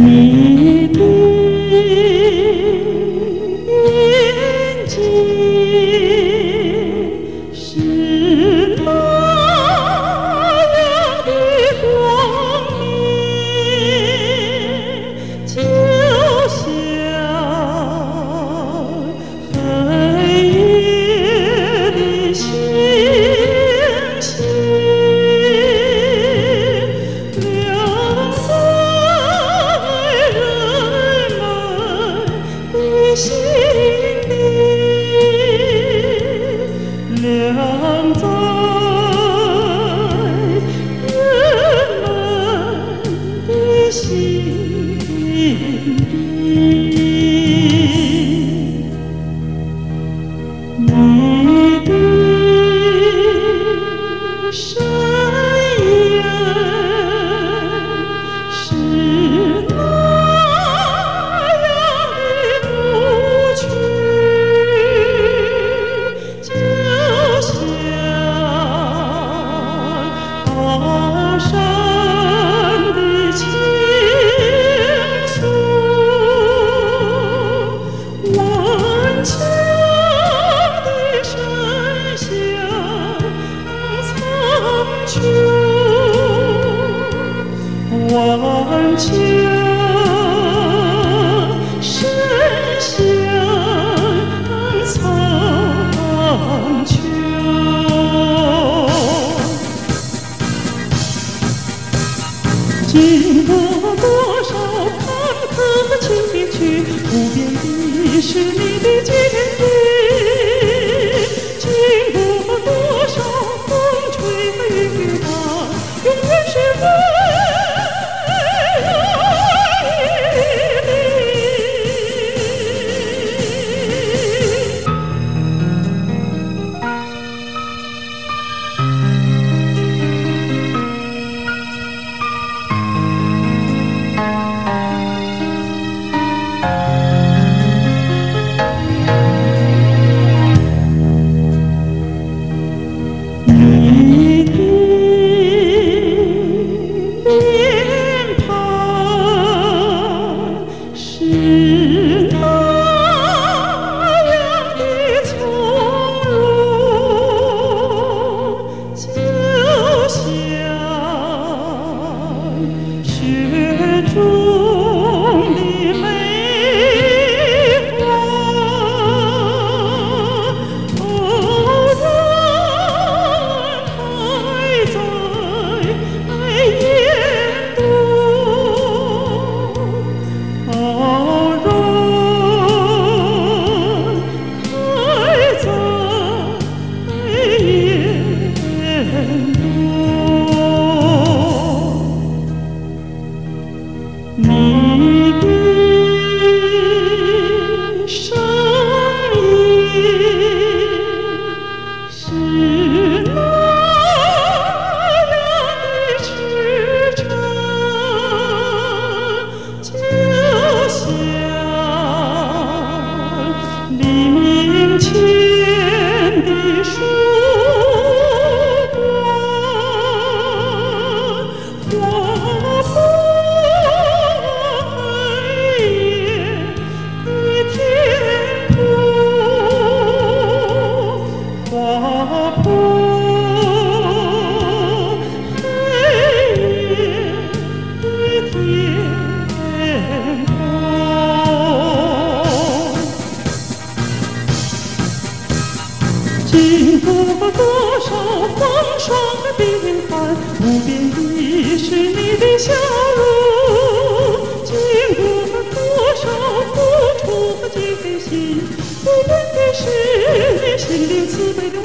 你。现在。秋万秋神仙恩赐难经过多少坎坷和崎岖不变的是你的坚定经过多少风霜和冰寒，不变的是你的笑容；经过多少付出和艰辛，不变的是你心灵慈悲的无